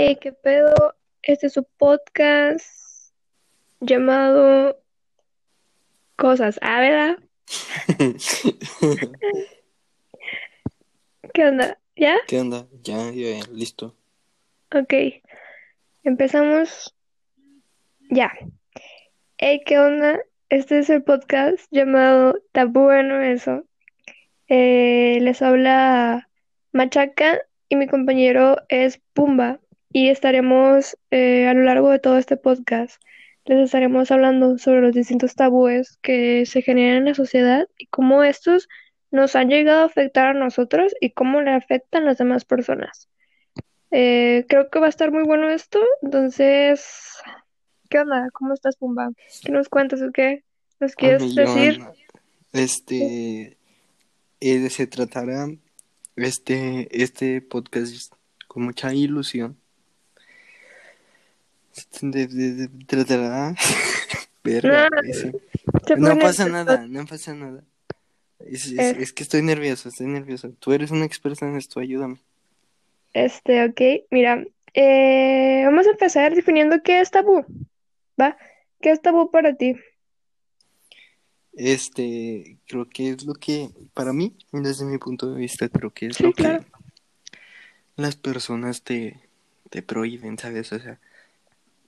Hey, ¿qué pedo? Este es su podcast llamado Cosas. Ah, ¿verdad? ¿Qué onda? ¿Ya? ¿Qué onda? Ya, ya, listo. Ok. Empezamos. Ya. Hey, ¿qué onda? Este es el podcast llamado Está bueno eso. Eh, les habla Machaca y mi compañero es Pumba y estaremos eh, a lo largo de todo este podcast les estaremos hablando sobre los distintos tabúes que se generan en la sociedad y cómo estos nos han llegado a afectar a nosotros y cómo le afectan a las demás personas. Eh, creo que va a estar muy bueno esto, entonces, ¿qué onda? ¿Cómo estás, Pumba? ¿Qué nos cuentas o qué? ¿Nos quieres decir? Este, eh, se tratará este, este podcast con mucha ilusión tratará. no, pasa nada, no pasa nada. Eh. Es, que estoy nervioso, estoy nervioso. Tú eres una experta en esto, ayúdame. Este, ok, mira, eh, vamos a empezar definiendo qué es tabú, ¿va? ¿Qué es tabú para ti? Este, creo que es lo que, para mí, desde mi punto de vista, creo que es lo que las personas te, te prohíben, ¿sabes? O sea,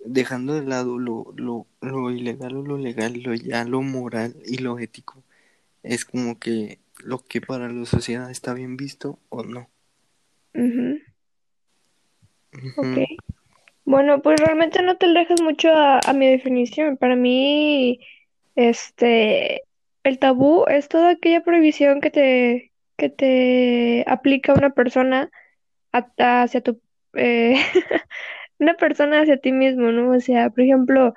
dejando de lado lo, lo, lo ilegal o lo legal, lo ya lo moral y lo ético, es como que lo que para la sociedad está bien visto o no. Ok. Bueno, pues realmente no te alejas mucho a, mi definición. Para mí, este, el tabú es toda aquella prohibición que te, que te aplica una persona hacia tu, eh, una persona hacia ti mismo, ¿no? O sea, por ejemplo,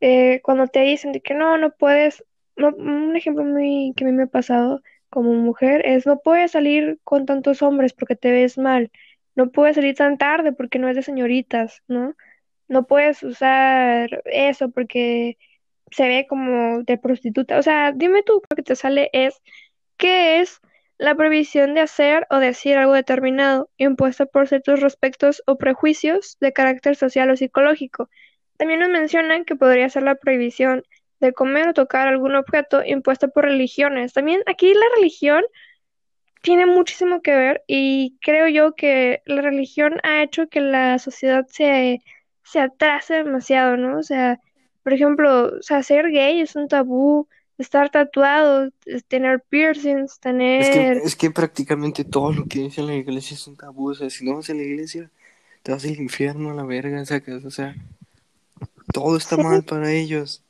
eh, cuando te dicen que no, no puedes, un ejemplo muy que a mí me ha pasado como mujer es no puedes salir con tantos hombres porque te ves mal, no puedes salir tan tarde porque no es de señoritas, ¿no? No puedes usar eso porque se ve como de prostituta. O sea, dime tú, lo que te sale es, ¿qué es la prohibición de hacer o decir algo determinado, impuesta por ciertos respectos o prejuicios de carácter social o psicológico. También nos mencionan que podría ser la prohibición de comer o tocar algún objeto impuesta por religiones. También aquí la religión tiene muchísimo que ver y creo yo que la religión ha hecho que la sociedad se, se atrase demasiado, ¿no? O sea, por ejemplo, ser gay es un tabú, estar tatuado, tener piercings, tener... Es que, prácticamente todo lo que dice la iglesia es un tabú, o sea, si no vas a la iglesia, te vas al infierno a la verga, sacas, o sea, todo está mal para ellos.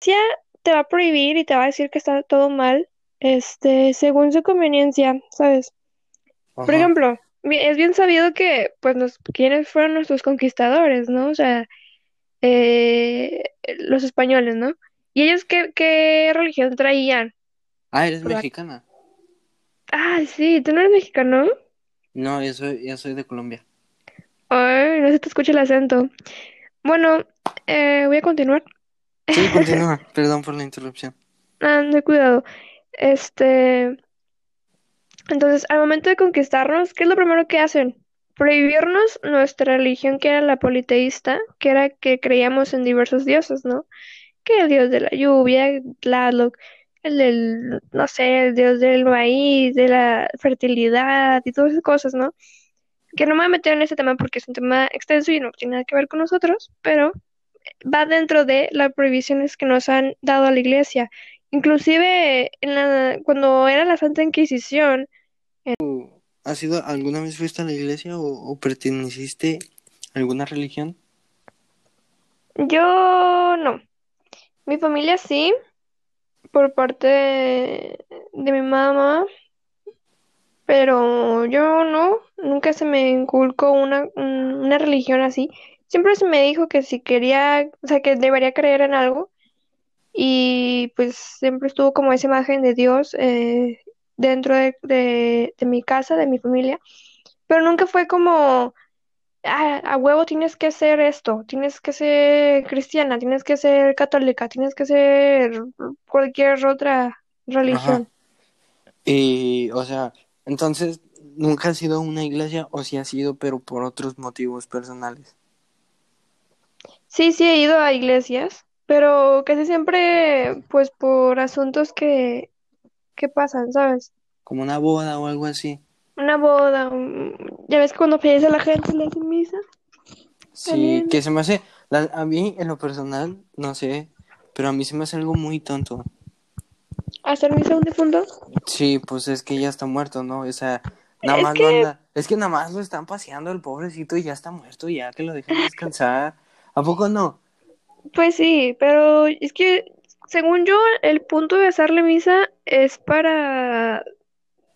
Ya te va a prohibir y te va a decir que está todo mal, este, según su conveniencia, ¿sabes? Por ejemplo, es bien sabido que, pues, los, quiénes fueron nuestros conquistadores, ¿no? O sea, eh, los españoles, ¿no? ¿Y ellos qué, qué religión traían? Ah, eres mexicana. Ah, sí, ¿tú no eres mexicano? No, yo soy, yo soy de Colombia. Ay, no se te escucha el acento. Bueno, eh, voy a continuar. Sí, continúa. Perdón por la interrupción. Ah, no, cuidado. Este. Entonces, al momento de conquistarnos, ¿qué es lo primero que hacen? Prohibirnos nuestra religión que era la politeísta, que era que creíamos en diversos dioses, ¿no? Que el dios de la lluvia, Tlaloc, el del, no sé, el dios del maíz, de la fertilidad y todas esas cosas, ¿no? Que no me voy a meter en ese tema porque es un tema extenso y no tiene nada que ver con nosotros, pero va dentro de las prohibiciones que nos han dado a la iglesia. Inclusive en la, cuando era la Santa Inquisición, ¿Has ido, alguna vez fuiste a la iglesia o, perteneciste a alguna religión? Yo no. Mi familia sí, por parte de, mi mamá, pero yo no, nunca se me inculcó una, una religión así. Siempre se me dijo que si quería, o sea, que debería creer en algo. Y pues siempre estuvo como esa imagen de Dios eh, dentro de, mi casa, de mi familia, pero nunca fue como, ah, a huevo tienes que ser esto, tienes que ser cristiana, tienes que ser católica, tienes que ser cualquier otra religión. Y, o sea, entonces nunca has ido a una iglesia o si has ido, pero por otros motivos personales. Sí, sí he ido a iglesias, pero casi siempre, pues por asuntos que, que pasan, ¿sabes? Como una boda o algo así. Una boda, ya ves que cuando fallece la gente le hacen misa. Sí, que se me hace, a mí en lo personal, no sé, pero a mí se me hace algo muy tonto. ¿Hacer misa a un difunto? Sí, pues es que ya está muerto, ¿no? O sea, nada más que... es que nada más lo están paseando el pobrecito y ya está muerto, ya que lo dejen descansar. ¿A poco no? Pues sí, pero es que según yo, el punto de hacerle misa es para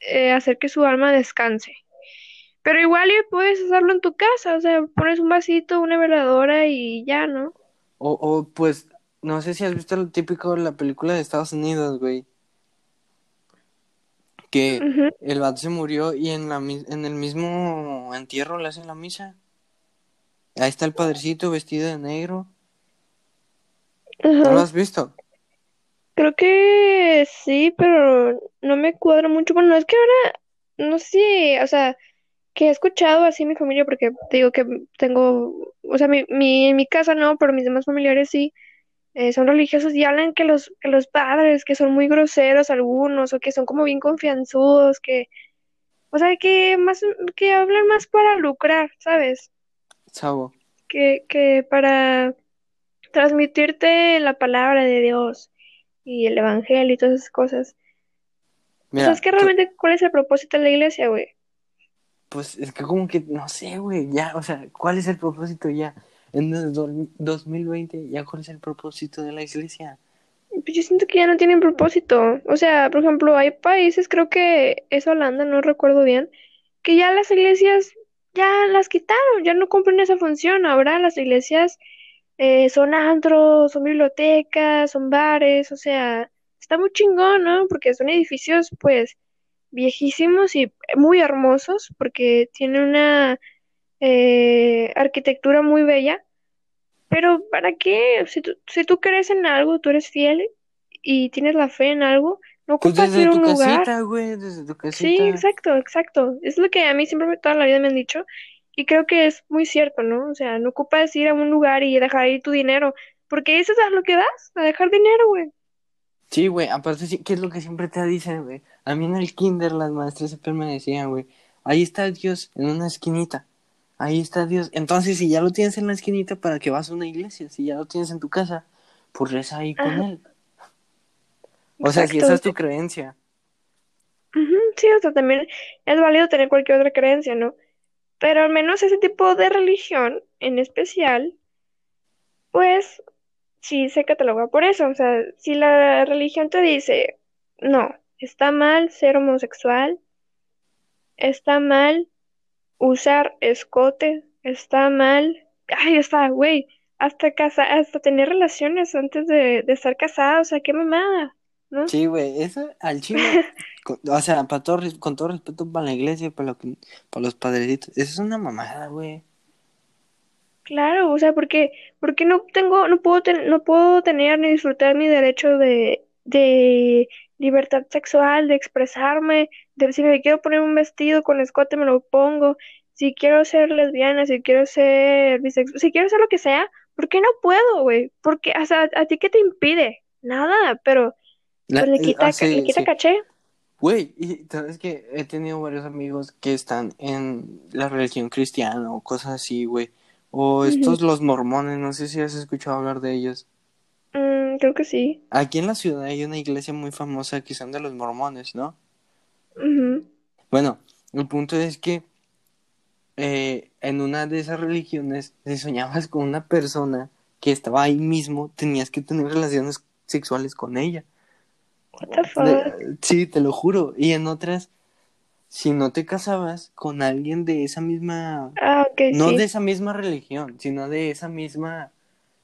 eh, hacer que su alma descanse. Pero igual puedes hacerlo en tu casa, o sea, pones un vasito, una veladora y ya, ¿no? O, o pues, no sé si has visto lo típico de la película de Estados Unidos, güey. Que el vato se murió y en, la, en el mismo entierro le hacen la misa. Ahí está el padrecito vestido de negro. ¿No lo has visto? Creo que sí, pero no me cuadra mucho. Bueno, es que ahora, no sé, o sea, que he escuchado así mi familia, porque te digo que tengo, o sea, mi, mi, en mi casa no, pero mis demás familiares sí, eh, son religiosos y hablan que los, que los padres, que son muy groseros algunos, o que son como bien confianzudos, que, o sea, que más, que hablan más para lucrar, ¿sabes? Chavo. Que, que para transmitirte la palabra de Dios y el evangelio y todas esas cosas. Mira, es que realmente cuál es el propósito de la iglesia, güey? Pues es que como que, no sé, güey, ya, o sea, ¿cuál es el propósito ya? En el 2020, ¿ya cuál es el propósito de la iglesia? Pues yo siento que ya no tienen propósito. O sea, por ejemplo, hay países, creo que es Holanda, no recuerdo bien, que ya las iglesias ya las quitaron, ya no cumplen esa función. Ahora las iglesias eh, son antros, son bibliotecas, son bares, o sea, está muy chingón, ¿no? Porque son edificios, pues, viejísimos y muy hermosos, porque tienen una eh, arquitectura muy bella. Pero ¿para qué? Si tú, si tú crees en algo, tú eres fiel y tienes la fe en algo, no pues ocupas ir a un lugar. Sí, exacto, exacto. Es lo que a mí siempre toda la vida me han dicho. Y creo que es muy cierto, ¿no? O sea, no ocupas ir a un lugar y dejar ahí tu dinero, porque eso es a lo que das, a dejar dinero, güey. Sí, güey, aparte, ¿qué es lo que siempre te dicen, güey? A mí en el kinder las maestras siempre me decían, güey, ahí está Dios en una esquinita, ahí está Dios. Entonces, si ya lo tienes en la esquinita, ¿para que vas a una iglesia? Si ya lo tienes en tu casa, pues reza ahí con él. O sea, si esa es tu creencia. sí, o sea, también es válido tener cualquier otra creencia, ¿no? Pero al menos ese tipo de religión en especial, pues sí se cataloga por eso. O sea, si la religión te dice, no, está mal ser homosexual, está mal usar escote, está mal, ay, está, güey, hasta casa, hasta tener relaciones antes de, de estar casada, o sea, qué mamada. Sí, güey, eso al chino, o sea, para todo, con todo respeto para la iglesia, para, lo para los padrecitos, eso es una mamada, güey. Claro, o sea, porque, porque no tengo, no puedo, no puedo tener ni disfrutar mi derecho de, de libertad sexual, de expresarme, de si me quiero poner un vestido con escote me lo pongo, si quiero ser lesbiana, si quiero ser bisexual, si quiero ser lo que sea, ¿por qué no puedo, güey? Porque, o sea, ¿a ti qué te impide? Nada, pero pues le quita, ah, caché. Güey, y sabes que he tenido varios amigos que están en la religión cristiana o cosas así, güey. O estos los mormones, no sé si has escuchado hablar de ellos. Mm, creo que sí. Aquí en la ciudad hay una iglesia muy famosa que son de los mormones, ¿no? Bueno, el punto es que eh, en una de esas religiones, si soñabas con una persona que estaba ahí mismo, tenías que tener relaciones sexuales con ella. Sí, te lo juro. Y en otras, si no te casabas con alguien de esa misma, ah, no de esa misma religión, sino de esa misma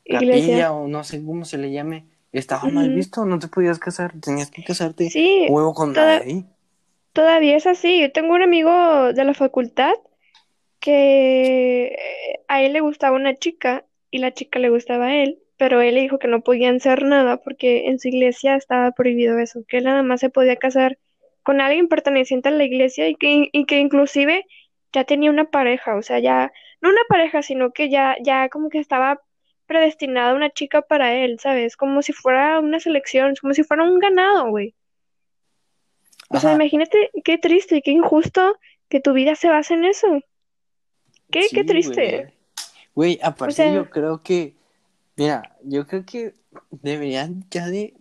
capilla o no sé cómo se le llame, estaba mal visto, no te podías casar, tenías que casarte sí, huevo con nadie. Todavía es así. Yo tengo un amigo de la facultad que a él le gustaba una chica y la chica le gustaba a él pero él le dijo que no podían hacer nada porque en su iglesia estaba prohibido eso, que él nada más se podía casar con alguien perteneciente a la iglesia y que, y que inclusive ya tenía una pareja, o sea, ya, no una pareja, sino que ya, ya como que estaba predestinada una chica para él, ¿sabes? Como si fuera una selección, como si fuera un ganado, güey. O sea, imagínate qué triste y qué injusto que tu vida se base en eso. Qué, qué triste. Güey, aparte yo creo que, mira, yo creo que deberían ya de,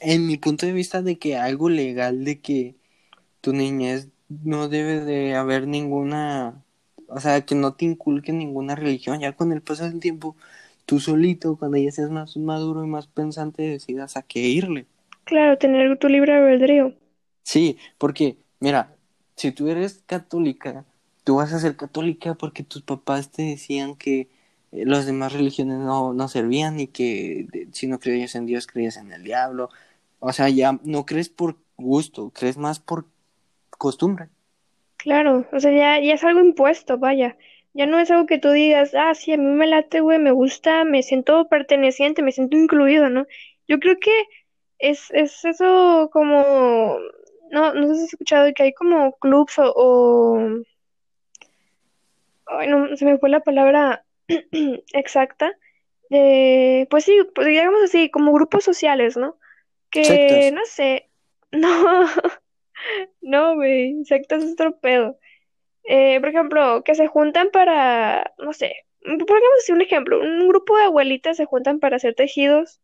en mi punto de vista, de que algo legal de que tu niñez no debe de haber ninguna, o sea, que no te inculque ninguna religión, ya con el paso del tiempo, tú solito, cuando ya seas más maduro y más pensante, decidas a qué irle. Claro, tener tu libre albedrío. Sí, porque, mira, si tú eres católica, tú vas a ser católica porque tus papás te decían que las demás religiones no, no servían y que si no creías en Dios, creías en el diablo. O sea, ya no crees por gusto, crees más por costumbre. Claro, o sea, ya, ya es algo impuesto, vaya. Ya no es algo que tú digas, ah, sí, a mí me late, güey, me gusta, me siento perteneciente, me siento incluido, ¿no? Yo creo que es, es eso como, no, no sé si has escuchado que hay como clubs o, o... Ay, no, se me fue la palabra exacta. De, pues sí, pues digamos así, como grupos sociales, ¿no? Que, no sé, no, no, güey, sectas es otro pedo. Eh, por ejemplo, que se juntan para, no sé, pongamos así un ejemplo, un grupo de abuelitas se juntan para hacer tejidos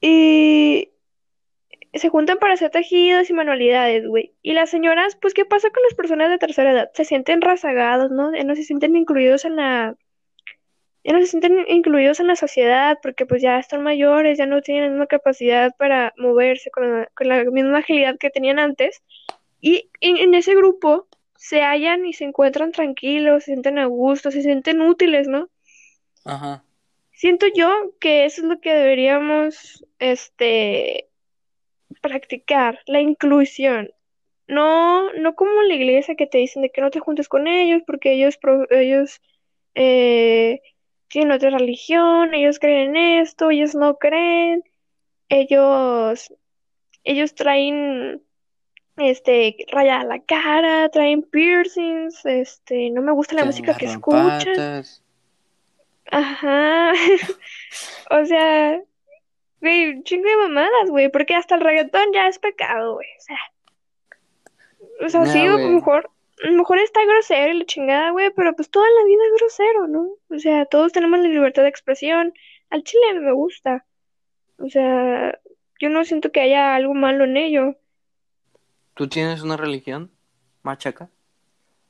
y se juntan para hacer tejidos y manualidades, güey. Y las señoras, pues, ¿qué pasa con las personas de tercera edad? Se sienten rezagados, ¿no? Ya no se sienten incluidos en la... Ya no se sienten incluidos en la sociedad porque pues ya están mayores, ya no tienen la misma capacidad para moverse con la, con la misma agilidad que tenían antes. Y en, ese grupo se hallan y se encuentran tranquilos, se sienten a gusto, se sienten útiles, ¿no? Ajá. Siento yo que eso es lo que deberíamos, este, practicar, la inclusión. No, no como la iglesia que te dicen de que no te juntes con ellos porque ellos, ellos eh, tienen otra religión, ellos creen en esto, ellos no creen, ellos, ellos traen este, rayada la cara, traen piercings, este, no me gusta la música que escuchan. Ajá. o sea, güey, chingo de mamadas, güey, porque hasta el reggaetón ya es pecado, güey. O sea, o sea, sí, a lo mejor, a lo mejor está grosero y la chingada, güey, pero pues toda la vida es grosero, ¿no? O sea, todos tenemos la libertad de expresión. Al chile me gusta. O sea, yo no siento que haya algo malo en ello. ¿Tú tienes una religión, Machaca?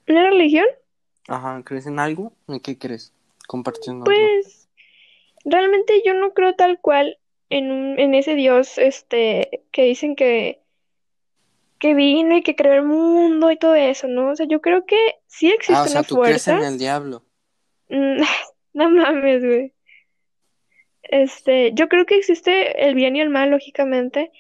¿Una religión? Ajá, ¿crees en algo? ¿En qué crees? Compartiendo. Pues, realmente yo no creo tal cual en, en ese Dios, este, que dicen que, que vino y que creó el mundo y todo eso, ¿no? O sea, yo creo que sí existen ah, o sea, ¿tú crees en el diablo? Mm, no mames, güey. Este, yo creo que existe el bien y el mal, lógicamente,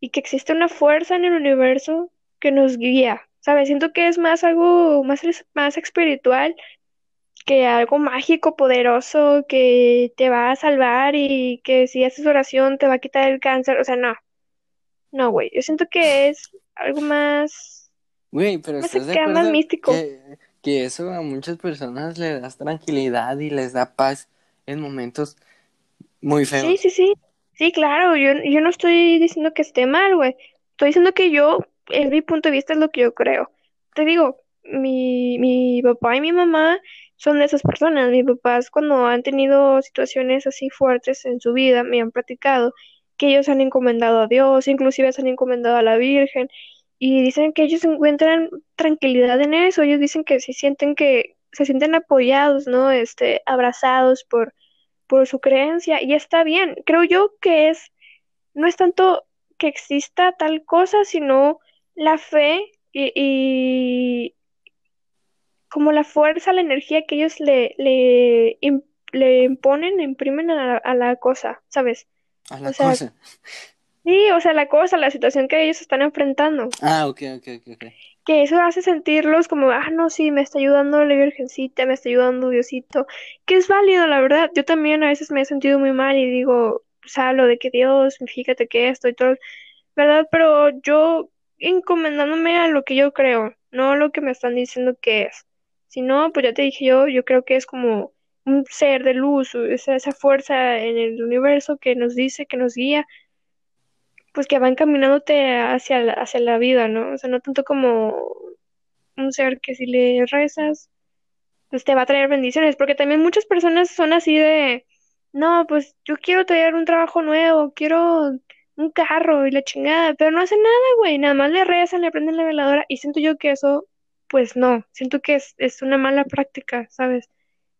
y que existe una fuerza en el universo que nos guía, ¿sabes? Siento que es más algo más, más espiritual que algo mágico, poderoso, que te va a salvar y que si haces oración te va a quitar el cáncer, o sea, no. No, güey, yo siento que es algo más... Güey, pero más, estás de más místico. Que, que eso a muchas personas les da tranquilidad y les da paz en momentos muy feos. Sí, sí, sí. Sí, claro, yo, yo no estoy diciendo que esté mal, güey. Estoy diciendo que yo, en mi punto de vista, es lo que yo creo. Te digo, mi, mi papá y mi mamá son de esas personas. Mis papás, cuando han tenido situaciones así fuertes en su vida, me han platicado que ellos han encomendado a Dios, inclusive se han encomendado a la Virgen, y dicen que ellos encuentran tranquilidad en eso. Ellos dicen que se sienten que se sienten apoyados, ¿no? Este, abrazados por por su creencia y está bien. Creo yo que es, no es tanto que exista tal cosa, sino la fe y, como la fuerza, la energía que ellos le, le, le imponen, imprimen a la, cosa, ¿sabes? A la cosa. Sí, o sea, la cosa, la situación que ellos están enfrentando. Ah, ok, ok, ok que eso hace sentirlos como, ah, no, sí, me está ayudando la Virgencita, me está ayudando Diosito, que es válido, la verdad. Yo también a veces me he sentido muy mal y digo, hablo de que Dios, fíjate que esto y todo, ¿verdad? Pero yo encomendándome a lo que yo creo, no a lo que me están diciendo que es. Si no, pues ya te dije yo, yo creo que es como un ser de luz, esa, esa fuerza en el universo que nos dice, que nos guía, pues que va encaminándote hacia hacia la vida, ¿no? O sea, no tanto como un ser que si le rezas, pues te va a traer bendiciones, porque también muchas personas son así de, no, pues yo quiero traer un trabajo nuevo, quiero un carro y la chingada, pero no hacen nada, güey, nada más le rezan, le prenden la veladora y siento yo que eso, pues no, siento que es, es una mala práctica, ¿sabes?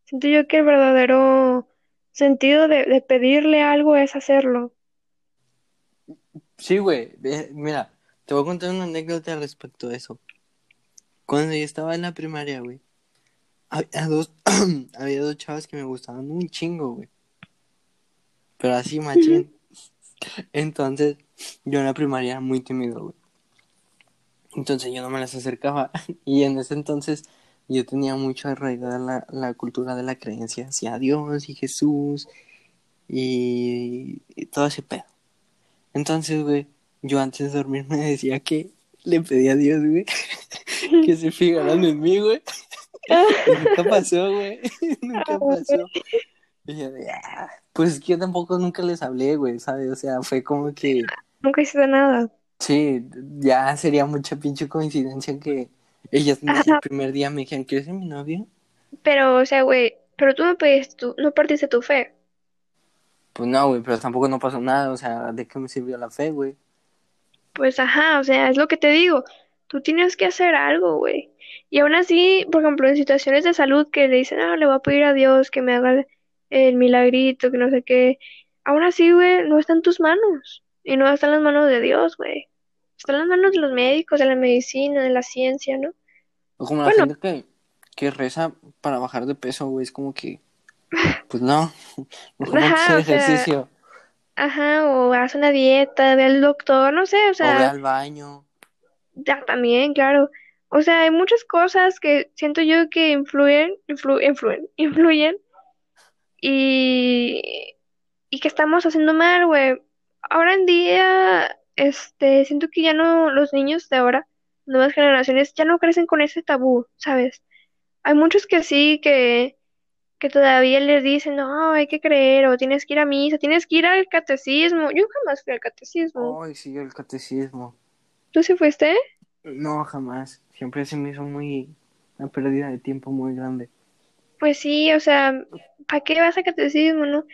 Siento yo que el verdadero sentido de, de pedirle algo es hacerlo. Sí, güey, mira, te voy a contar una anécdota respecto a eso. Cuando yo estaba en la primaria, güey, había dos, había dos chavas que me gustaban un chingo, güey. Pero así, machín. Entonces, yo en la primaria era muy tímido, güey. Entonces yo no me las acercaba. Y en ese entonces yo tenía mucho arraigada la, la cultura de la creencia hacia Dios y Jesús y, y todo ese pedo. Entonces, güey, yo antes de dormir me decía que le pedía a Dios, güey, que se fijaran en mí, güey. nunca pasó, güey. nunca pasó. Y yo ah, pues yo tampoco nunca les hablé, güey, ¿sabes? O sea, fue como que... Nunca hice nada. Sí, ya sería mucha pinche coincidencia que ellas el primer día me dijeron, ¿quieres ser mi novia? Pero, o sea, güey, pero tú no pediste tu, no partiste tu fe. Pues no, güey, pero tampoco no pasó nada, o sea, ¿de qué me sirvió la fe, güey? Pues ajá, o sea, es lo que te digo, tú tienes que hacer algo, güey. Y aún así, por ejemplo, en situaciones de salud que le dicen, ah, le voy a pedir a Dios que me haga el milagrito, que no sé qué, aún así, güey, no está en tus manos. Y no está en las manos de Dios, güey. Está en las manos de los médicos, de la medicina, de la ciencia, ¿no? O como la gente que, que reza para bajar de peso, güey, es como que, pues no, mejor Ajá, hacer o sea, ejercicio. Ajá, o haz una dieta, ve al doctor, no sé, o O ve sea, al baño. ya también, claro. O sea, hay muchas cosas que siento yo que influyen, influ- influyen, influyen y, y que estamos haciendo mal, güey. Ahora en día, este, siento que ya no, los niños de ahora, nuevas generaciones, ya no crecen con ese tabú, ¿sabes? Hay muchos que sí, que, que todavía les dicen, no, hay que creer, o tienes que ir a misa, tienes que ir al catecismo. Yo jamás fui al catecismo. Ay, sí, el catecismo. ¿Tú sí fuiste? No, jamás. Siempre se me hizo muy, una pérdida de tiempo muy grande. Pues sí, o sea, ¿para qué vas a catecismo, no?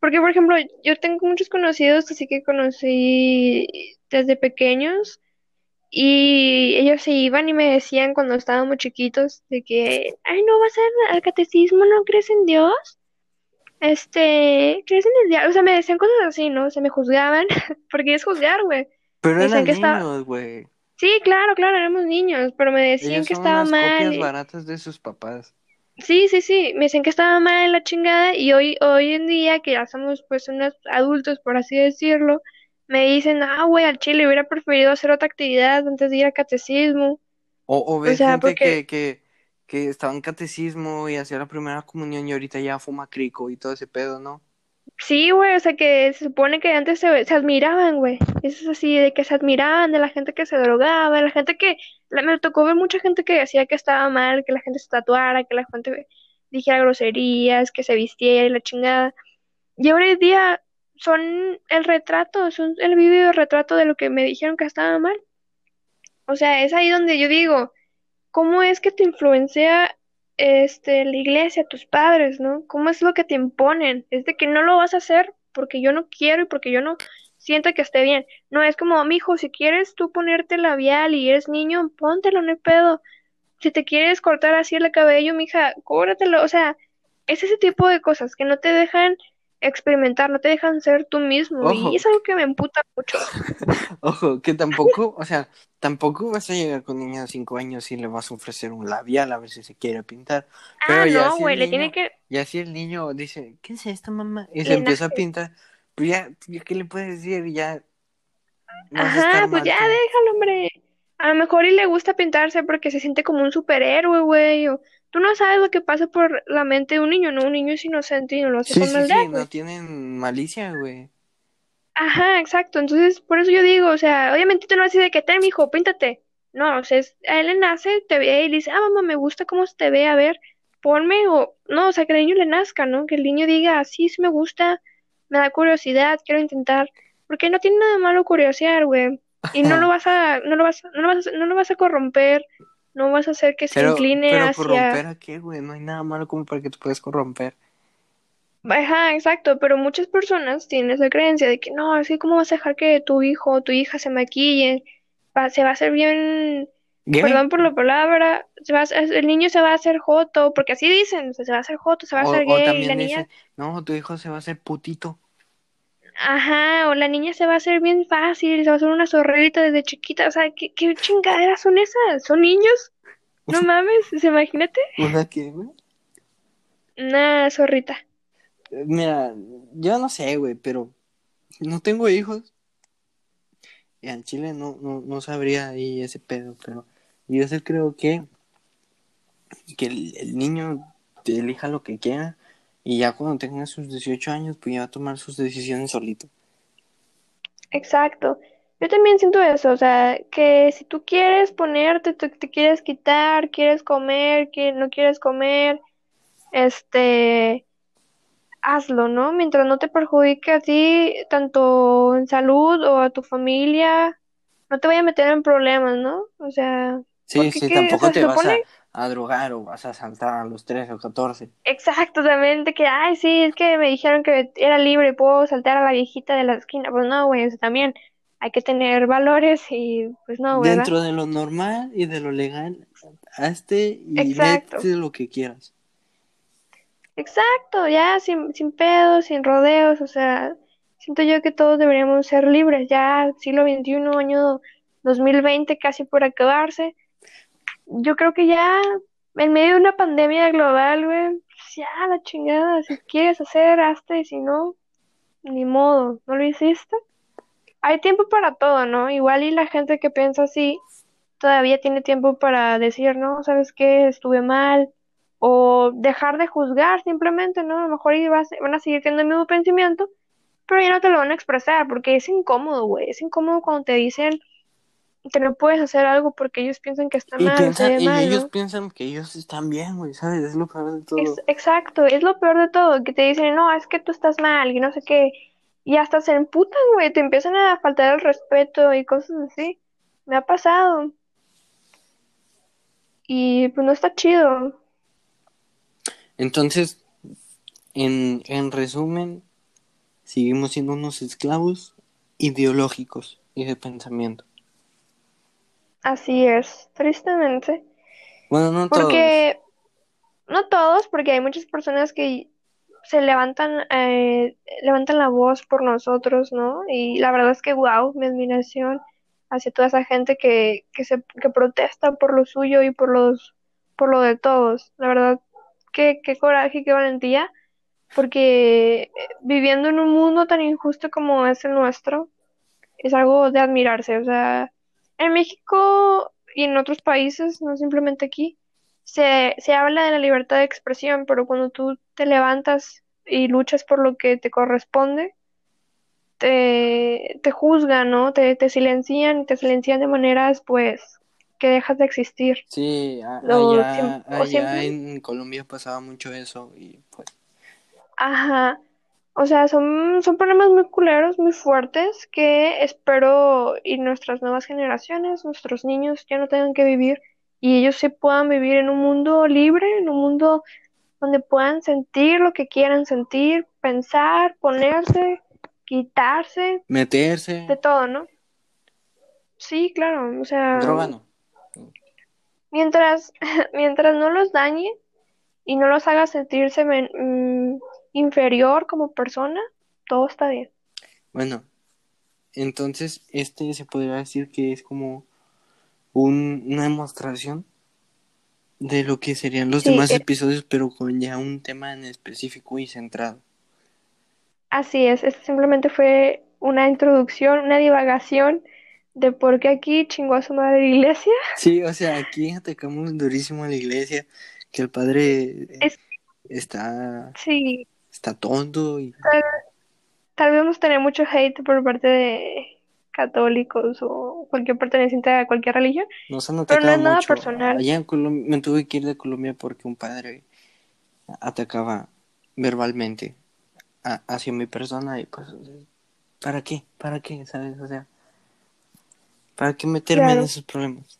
Porque, por ejemplo, yo tengo muchos conocidos, así que conocí desde pequeños, y ellos se iban y me decían cuando estábamos chiquitos de que, ay, no vas a al catecismo, ¿no crees en Dios? Este, ¿crees en el diablo? O sea, me decían cosas así, ¿no? O sea, me juzgaban, porque es juzgar, güey. Pero eran que niños, güey. sí, claro, claro, éramos niños, pero me decían Ellos que son estaba unas mal. copias baratas de sus papás. Sí, sí, sí, me dicen que estaba mal la chingada y hoy, hoy en día que ya somos pues unos adultos, por así decirlo, me dicen, ah, güey, al chile hubiera preferido hacer otra actividad antes de ir a catecismo. O, o O ves sea, gente porque, que, que, que estaba en catecismo y hacía la primera comunión y ahorita ya fuma crico y todo ese pedo, ¿no? Sí, güey, o sea que se supone que antes se, se admiraban, güey. Eso es así, de que se admiraban de la gente que se drogaba, de la gente que, la- me tocó ver mucha gente que decía que estaba mal, que la gente se tatuara, que la gente dijera groserías, que se vistiera y la chingada. Y ahora en día son el retrato, son el vívido retrato de lo que me dijeron que estaba mal. O sea, es ahí donde yo digo, ¿cómo es que te influencia este la iglesia, tus padres, ¿no? ¿Cómo es lo que te imponen? Es de que no lo vas a hacer porque yo no quiero y porque yo no siento que esté bien. No es como, mijo, si quieres tú ponerte labial y eres niño, póntelo, no hay pedo. Si te quieres cortar así el cabello, mija, cóbratelo. O sea, es ese tipo de cosas que no te dejan experimentar, no te dejan ser tú mismo. Ojo. Y es algo que me emputa mucho. Ojo, que tampoco, o sea, tampoco vas a llegar con niña de 5 años y le vas a ofrecer un labial a ver si se quiere pintar. Pero Ah, ya no, si güey, le tiene que... Ya si el niño dice, ¿qué es esto, mamá? Y Y se empieza a pintar, pues ya, ¿qué le puedes decir? Ya Ajá, pues mal ya tú. déjalo, hombre. A lo mejor y le gusta pintarse porque se siente como un superhéroe, güey. O... Tú no sabes lo que pasa por la mente de un niño, ¿no? Un niño es inocente y no lo hace Sí, con sí, maldad, sí, no tienen malicia, güey. Ajá, exacto. Entonces, por eso yo digo, o sea, obviamente tú no decir de que te, hijo, píntate. No, o sea, a él le nace, te ve y dice, ah, mamá, me gusta cómo se te ve, a ver, ponme, o no, o sea, que el niño le nazca, ¿no? Que el niño diga, sí, sí me gusta, me da curiosidad, quiero intentar. Porque no tiene nada malo curiosear, güey. Y no lo vas a, no lo vas, no lo vas a, no lo vas a corromper, no vas a hacer que se incline pero hacia... corromper a qué, güey? No hay nada malo como para que tú puedas corromper. Ajá, exacto, pero muchas personas tienen esa creencia de que no, así como vas a dejar que tu hijo o tu hija se maquille, va, se va a hacer bien, perdón por la palabra, se va a, el niño se va a hacer joto, porque así dicen, se va a hacer joto, se va a hacer gay, y la niña... no, tu hijo se va a hacer putito. Ajá, o la niña se va a hacer bien fácil, se va a hacer una zorrita desde chiquita, o sea, ¿qué, qué chingaderas son esas? ¿Son niños? No mames, imagínate. ¿Una qué, güey? Una zorrita. Mira, yo no sé, güey, pero no tengo hijos. Y en Chile no, no, no sabría ahí ese pedo, pero yo creo que, que el, niño te elija lo que quiera y ya cuando tenga sus 18 años, pues ya va a tomar sus decisiones solito. Exacto. Yo también siento eso, o sea, que si tú quieres ponerte, te, te quieres quitar, quieres comer, que no quieres comer, este, hazlo, ¿no? Mientras no te perjudique a ti, tanto en salud o a tu familia, no te vaya a meter en problemas, ¿no? O sea... Sí, sí, tampoco te vas a, drogar o vas a saltar a los 13 o 14. Exactamente, que, ay, sí, es que me dijeron que era libre, puedo saltar a la viejita de la esquina. Pues no, güey, eso también hay que tener valores y pues no, ¿verdad? Dentro de lo normal y de lo legal, hazte y Exacto. lo que quieras. Exacto, ya sin, sin pedos, sin rodeos, o sea, siento yo que todos deberíamos ser libres, ya siglo XXI, año 2020 casi por acabarse. Yo creo que ya en medio de una pandemia global, güey, pues ya la chingada, si quieres hacer, hazte, y si no, ni modo, ¿no lo hiciste? Hay tiempo para todo, ¿no? Igual y la gente que piensa así todavía tiene tiempo para decir, no, ¿sabes qué? Estuve mal, o dejar de juzgar simplemente, ¿no? A lo mejor van a seguir teniendo el mismo pensamiento, pero ya no te lo van a expresar porque es incómodo, güey. Es incómodo cuando te dicen que no puedes hacer algo porque ellos piensan que está mal. y ellos piensan que ellos están bien, güey, ¿sabes? Es lo peor de todo. exacto, es lo peor de todo, que te dicen, no, es que tú estás mal y no sé qué. Y hasta se emputan, güey, te empiezan a faltar el respeto y cosas así. Me ha pasado. Y pues no está chido. Entonces, en, en resumen, seguimos siendo unos esclavos ideológicos y de pensamiento. Así es, tristemente. Bueno, no porque, No todos, porque hay muchas personas que se levantan, eh, levantan la voz por nosotros, ¿no? Y la verdad es que, wow, mi admiración hacia toda esa gente que, que, se, que protesta por lo suyo y por los por lo de todos. La verdad, qué, qué coraje, qué valentía, porque viviendo en un mundo tan injusto como es el nuestro, es algo de admirarse. O sea, en México y en otros países, no simplemente aquí, se, se habla de la libertad de expresión, pero cuando tú te levantas y luchas por lo que te corresponde, te, te juzgan, ¿no? Te, te silencian, te silencian de maneras, pues, que dejas de existir. Sí, allá, en Colombia pasaba mucho eso y pues... Ajá, o sea, son, son problemas muy culeros, muy fuertes que espero y nuestras nuevas generaciones, nuestros niños ya no tengan que vivir y ellos sí puedan vivir en un mundo libre, en un mundo donde puedan sentir lo que quieran sentir, pensar, ponerse, quitarse, meterse, de todo, ¿no? Sí, claro, o sea, Mientras, mientras no los dañe y no los haga sentirse inferior como persona, todo está bien. Bueno, entonces este se podría decir que es como una demostración de lo que serían los demás eh episodios, pero con ya un tema en específico y centrado. Así es, este simplemente fue una introducción, una divagación de por qué aquí chingó a su madre la iglesia. Sí, o sea, aquí atacamos durísimo a la iglesia, que el padre está, sí. Está tonto y... tal vez vamos a tener mucho hate por parte de católicos o cualquier perteneciente a cualquier religión. Nos han Pero no es nada mucho. personal. Allá en Colombia, me tuve que ir de Colombia porque un padre atacaba verbalmente a- hacia mi persona y pues, ¿para qué? ¿Para qué? ¿Sabes? O sea, ¿para qué meterme en esos problemas?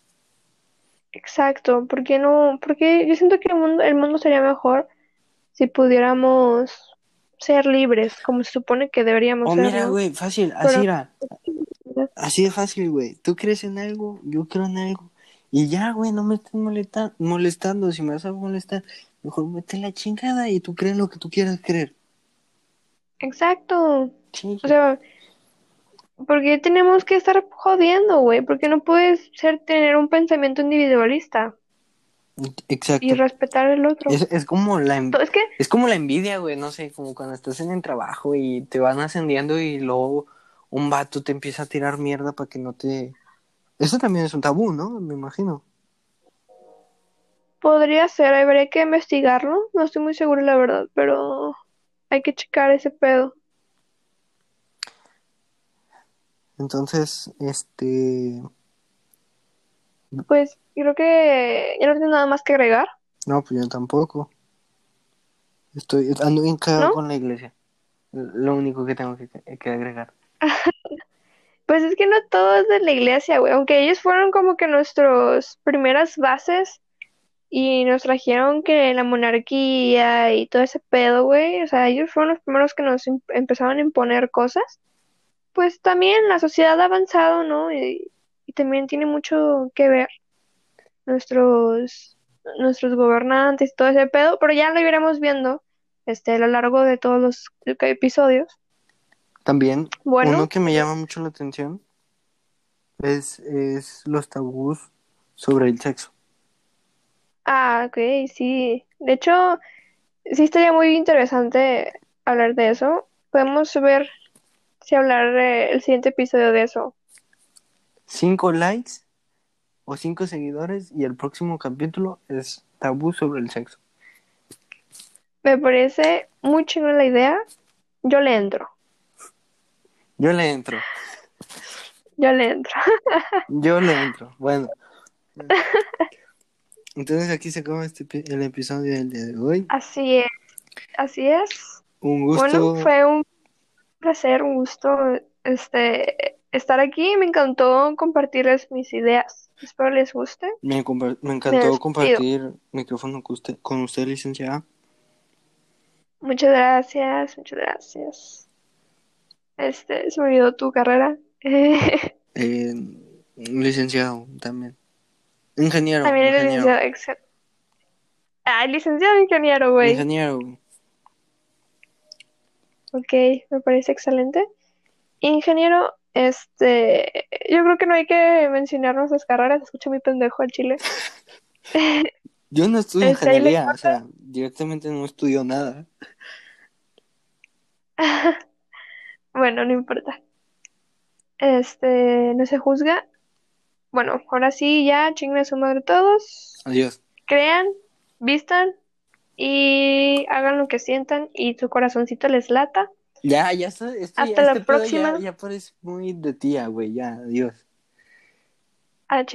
Exacto, ¿por qué no? Porque yo siento que el mundo, el mundo sería mejor si pudiéramos ser libres, como se supone que deberíamos Oh, ser, mira, ¿no? güey, fácil, así era. Así de fácil, güey. Tú crees en algo, yo creo en algo. Y ya, güey, no me estés molesta- molestando. Si me vas a molestar, mejor mete la chingada y tú crees lo que tú quieras creer. Exacto. Sí. O sea, ¿por qué tenemos que estar jodiendo, güey? Porque no puedes ser tener un pensamiento individualista Exacto. y respetar el otro. Es, es como la en- Es que, es como la envidia, güey, no sé, como cuando estás en el trabajo y te van ascendiendo y luego un vato te empieza a tirar mierda para que no te... Eso también es un tabú, ¿no? Me imagino. podría ser, habría que investigarlo. No estoy muy segura, la verdad, pero hay que checar ese pedo. Entonces, este... Pues creo que ya no tengo nada más que agregar. No, pues yo tampoco. Estoy ando bien cagado ¿No? con la iglesia. Lo único que tengo que, que agregar. Pues es que no todo es de la iglesia, güey. Aunque ellos fueron como que nuestras primeras bases y nos trajeron que la monarquía y todo ese pedo, güey. O sea, ellos fueron los primeros que nos em- empezaron a imponer cosas. Pues también la sociedad ha avanzado, ¿no? Y, y también tiene mucho que ver nuestros, nuestros gobernantes y todo ese pedo. Pero ya lo iremos viendo este, a lo largo de todos los episodios. También, Bueno. uno que me llama mucho la atención es, es los tabús sobre el sexo. Ah, ok, sí. De hecho, sí estaría muy interesante hablar de eso. Podemos ver si hablar eh, el siguiente episodio de eso. Cinco likes o cinco seguidores y el próximo capítulo es tabú sobre el sexo. Me parece muy chingona la idea. Yo le entro. Yo le entro, Yo le entro. yo le entro. Bueno. Entonces aquí se acaba este, el episodio del día de hoy. Así es. Así es. Un gusto. Bueno, fue un placer, un gusto este estar aquí. Me encantó compartirles mis ideas. Espero les guste. Me, me Me encantó despido. compartir micrófono con usted, con usted, licenciada. Muchas gracias, muchas gracias. Este, se me olvidó tu carrera. Eh, licenciado también. Ingeniero. También eres licenciado. exa- Ah, licenciado ingeniero, güey. Ingeniero. güey. Ok, me parece excelente. Ingeniero, este, yo creo que no hay que mencionar nuestras carreras, escucho muy pendejo al chile. Yo no estudio Este, ingeniería, o sea, directamente no estudio nada. Bueno, no importa. Este, no se juzga. Bueno, ahora sí, ya, chinguen a su madre todos. Adiós. Crean, vistan y hagan lo que sientan y su corazoncito les lata. Ya, ya está. Esto, Hasta la este próxima. Ya, ya parece muy de tía, güey. Ya, adiós. Ah,